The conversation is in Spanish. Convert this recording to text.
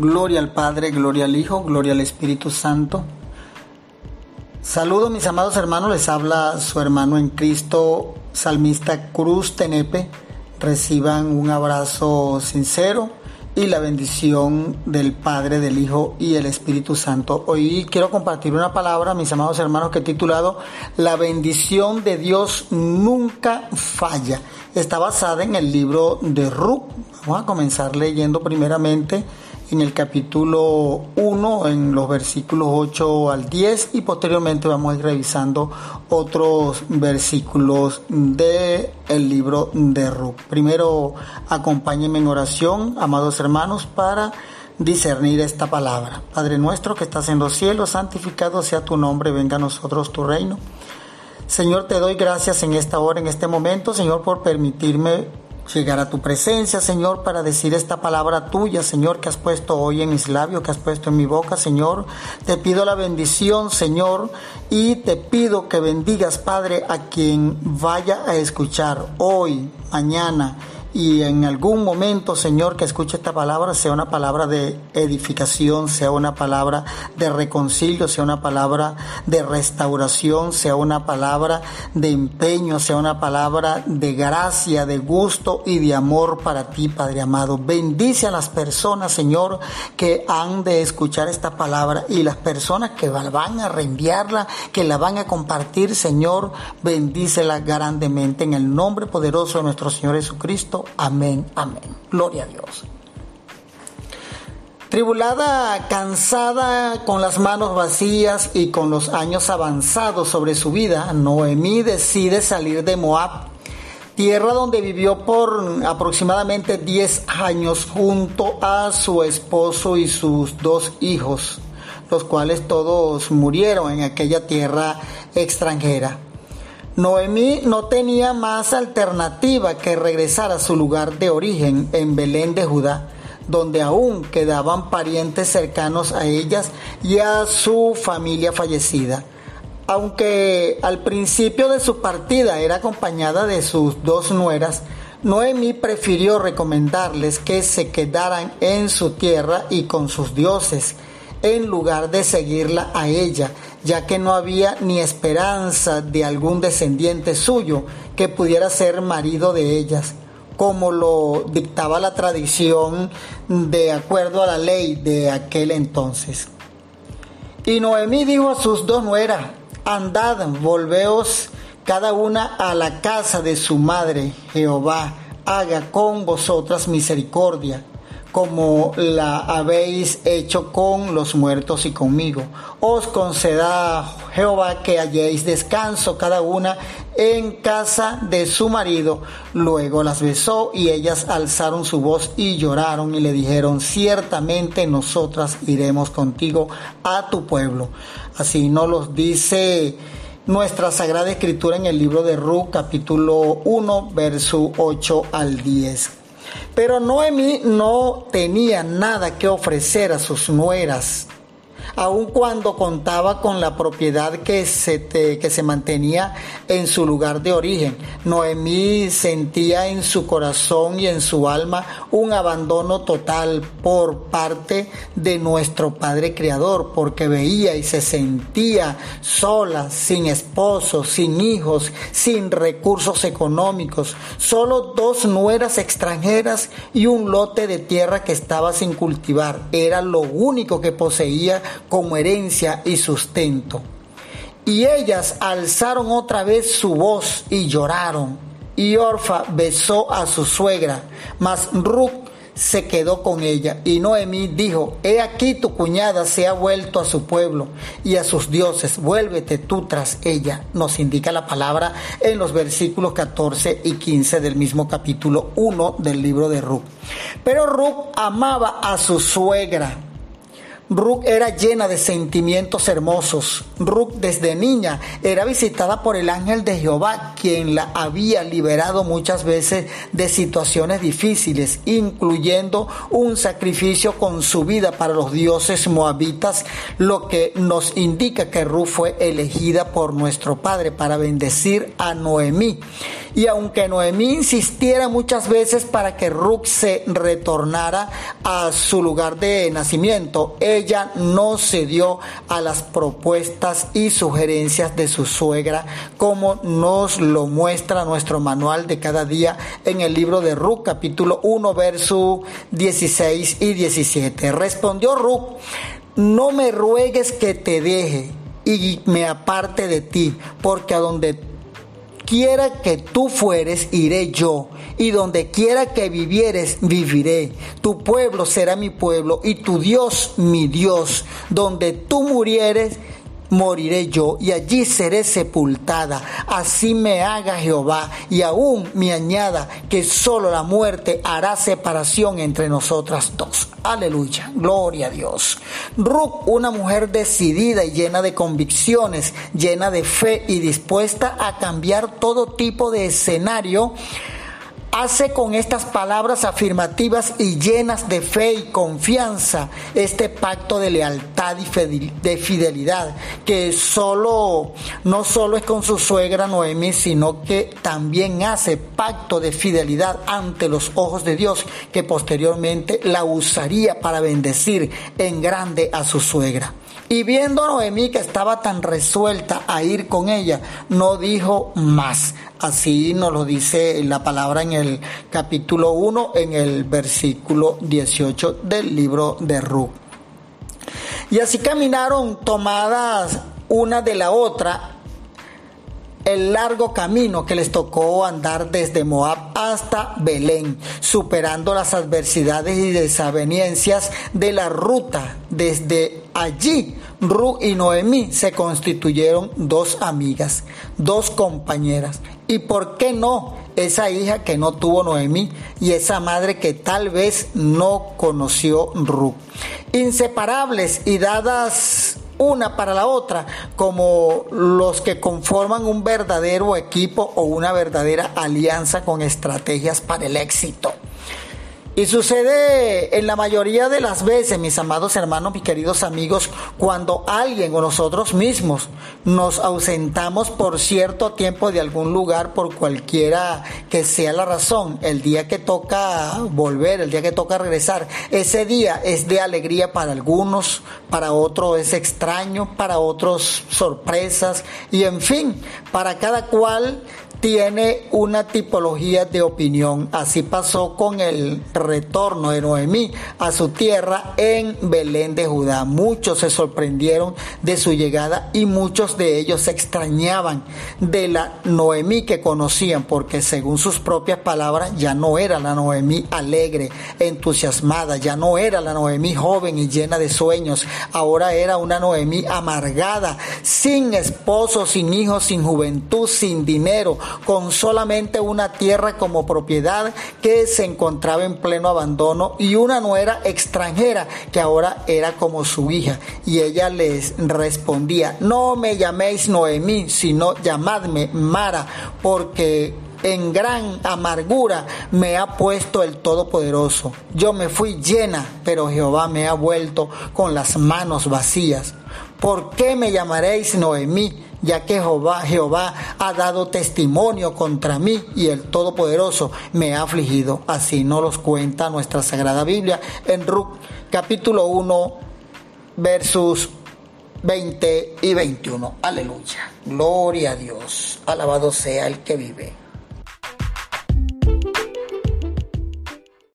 Gloria al Padre, gloria al Hijo, gloria al Espíritu Santo. Saludos mis amados hermanos, les habla su hermano en Cristo, salmista Cruz Tenepe. Reciban un abrazo sincero y la bendición del Padre, del Hijo y el Espíritu Santo. Hoy quiero compartir una palabra, mis amados hermanos, que he titulado La bendición de Dios nunca falla. Está basada en el libro de Ruth. Vamos a comenzar leyendo primeramente en el capítulo 1, en los versículos 8 al 10 y posteriormente vamos a ir revisando otros versículos del el libro de Ruth. Primero, acompáñenme en oración, amados hermanos, para discernir esta palabra. Padre nuestro que estás en los cielos, santificado sea tu nombre, venga a nosotros tu reino. Señor, te doy gracias en esta hora, en este momento, Señor, por permitirme llegar a tu presencia, Señor, para decir esta palabra tuya, Señor, que has puesto hoy en mis labios, que has puesto en mi boca, Señor. Te pido la bendición, Señor, y te pido que bendigas, Padre, a quien vaya a escuchar hoy, mañana y en algún momento, Señor, que escuche esta palabra sea una palabra de edificación, sea una palabra de reconcilio, sea una palabra de restauración, sea una palabra de empeño, sea una palabra de gracia, de gusto y de amor para ti, Padre amado. Bendice a las personas, Señor, que han de escuchar esta palabra y las personas que van a reenviarla, que la van a compartir, Señor, bendícela grandemente en el nombre poderoso de nuestro Señor Jesucristo. Amén, amén. Gloria a Dios. Tribulada, cansada, con las manos vacías y con los años avanzados sobre su vida, Noemí decide salir de Moab, tierra donde vivió por aproximadamente 10 años junto a su esposo y sus dos hijos, los cuales todos murieron en aquella tierra extranjera. Noemí no tenía más alternativa que regresar a su lugar de origen en Belén de Judá, donde aún quedaban parientes cercanos a ellas y a su familia fallecida. Aunque al principio de su partida era acompañada de sus dos nueras, Noemí prefirió recomendarles que se quedaran en su tierra y con sus dioses, en lugar de seguirla a ella, ya que no había ni esperanza de algún descendiente suyo que pudiera ser marido de ellas, como lo dictaba la tradición de acuerdo a la ley de aquel entonces. Y Noemí dijo a sus dos nueras, andad, volveos cada una a la casa de su madre, Jehová, haga con vosotras misericordia como la habéis hecho con los muertos y conmigo. Os conceda Jehová que halléis descanso cada una en casa de su marido. Luego las besó y ellas alzaron su voz y lloraron y le dijeron, ciertamente nosotras iremos contigo a tu pueblo. Así nos los dice nuestra Sagrada Escritura en el libro de Ruth capítulo 1 verso 8 al 10. Pero Noemí no tenía nada que ofrecer a sus nueras aun cuando contaba con la propiedad que se, que se mantenía en su lugar de origen. Noemí sentía en su corazón y en su alma un abandono total por parte de nuestro Padre Creador, porque veía y se sentía sola, sin esposo, sin hijos, sin recursos económicos, solo dos nueras extranjeras y un lote de tierra que estaba sin cultivar. Era lo único que poseía como herencia y sustento. Y ellas alzaron otra vez su voz y lloraron. Y Orfa besó a su suegra, mas Ruth se quedó con ella. Y Noemí dijo, he aquí tu cuñada se ha vuelto a su pueblo y a sus dioses, vuélvete tú tras ella. Nos indica la palabra en los versículos 14 y 15 del mismo capítulo 1 del libro de Ruth. Pero Ruth amaba a su suegra Ruth era llena de sentimientos hermosos. Ruth desde niña era visitada por el ángel de Jehová, quien la había liberado muchas veces de situaciones difíciles, incluyendo un sacrificio con su vida para los dioses moabitas, lo que nos indica que Ruth fue elegida por nuestro Padre para bendecir a Noemí Y aunque Noemí insistiera muchas veces para que Ruth se retornara a su lugar de nacimiento, ella no cedió a las propuestas y sugerencias de su suegra, como nos lo muestra nuestro manual de cada día en el libro de Ruth, capítulo 1, verso 16 y 17. Respondió Ruth, no me ruegues que te deje y me aparte de ti, porque a donde quiera que tú fueres, iré yo, y donde quiera que vivieres, viviré. Tu pueblo será mi pueblo, y tu Dios mi Dios. Donde tú murieres, moriré yo y allí seré sepultada. Así me haga Jehová y aún me añada que solo la muerte hará separación entre nosotras dos. Aleluya, gloria a Dios. Ruth, una mujer decidida y llena de convicciones, llena de fe y dispuesta a cambiar todo tipo de escenario hace con estas palabras afirmativas y llenas de fe y confianza este pacto de lealtad y de fidelidad que solo no solo es con su suegra Noemi, sino que también hace pacto de fidelidad ante los ojos de Dios que posteriormente la usaría para bendecir en grande a su suegra. Y viendo a Noemí que estaba tan resuelta a ir con ella, no dijo más. Así nos lo dice la palabra en el capítulo 1, en el versículo 18 del libro de Ruth. Y así caminaron tomadas una de la otra el largo camino que les tocó andar desde Moab hasta Belén, superando las adversidades y desavenencias de la ruta. Desde allí, Ru y Noemí se constituyeron dos amigas, dos compañeras. ¿Y por qué no? Esa hija que no tuvo Noemí y esa madre que tal vez no conoció Ru. Inseparables y dadas una para la otra, como los que conforman un verdadero equipo o una verdadera alianza con estrategias para el éxito. Y sucede en la mayoría de las veces, mis amados hermanos, mis queridos amigos, cuando alguien o nosotros mismos nos ausentamos por cierto tiempo de algún lugar por cualquiera que sea la razón, el día que toca volver, el día que toca regresar, ese día es de alegría para algunos, para otros es extraño, para otros sorpresas y en fin, para cada cual tiene una tipología de opinión. Así pasó con el retorno de Noemí a su tierra en Belén de Judá. Muchos se sorprendieron de su llegada y muchos de ellos se extrañaban de la Noemí que conocían porque según sus propias palabras ya no era la Noemí alegre, entusiasmada, ya no era la Noemí joven y llena de sueños, ahora era una Noemí amargada, sin esposo, sin hijos, sin juventud, sin dinero, con solamente una tierra como propiedad que se encontraba en pleno abandono y una nuera extranjera que ahora era como su hija. Y ella les respondía, no me llaméis Noemí, sino llamadme Mara, porque en gran amargura me ha puesto el Todopoderoso. Yo me fui llena, pero Jehová me ha vuelto con las manos vacías. ¿Por qué me llamaréis Noemí? Ya que Jehová, Jehová ha dado testimonio contra mí y el Todopoderoso me ha afligido. Así nos los cuenta nuestra Sagrada Biblia en Ruth capítulo 1 versos 20 y 21. Aleluya. Gloria a Dios. Alabado sea el que vive.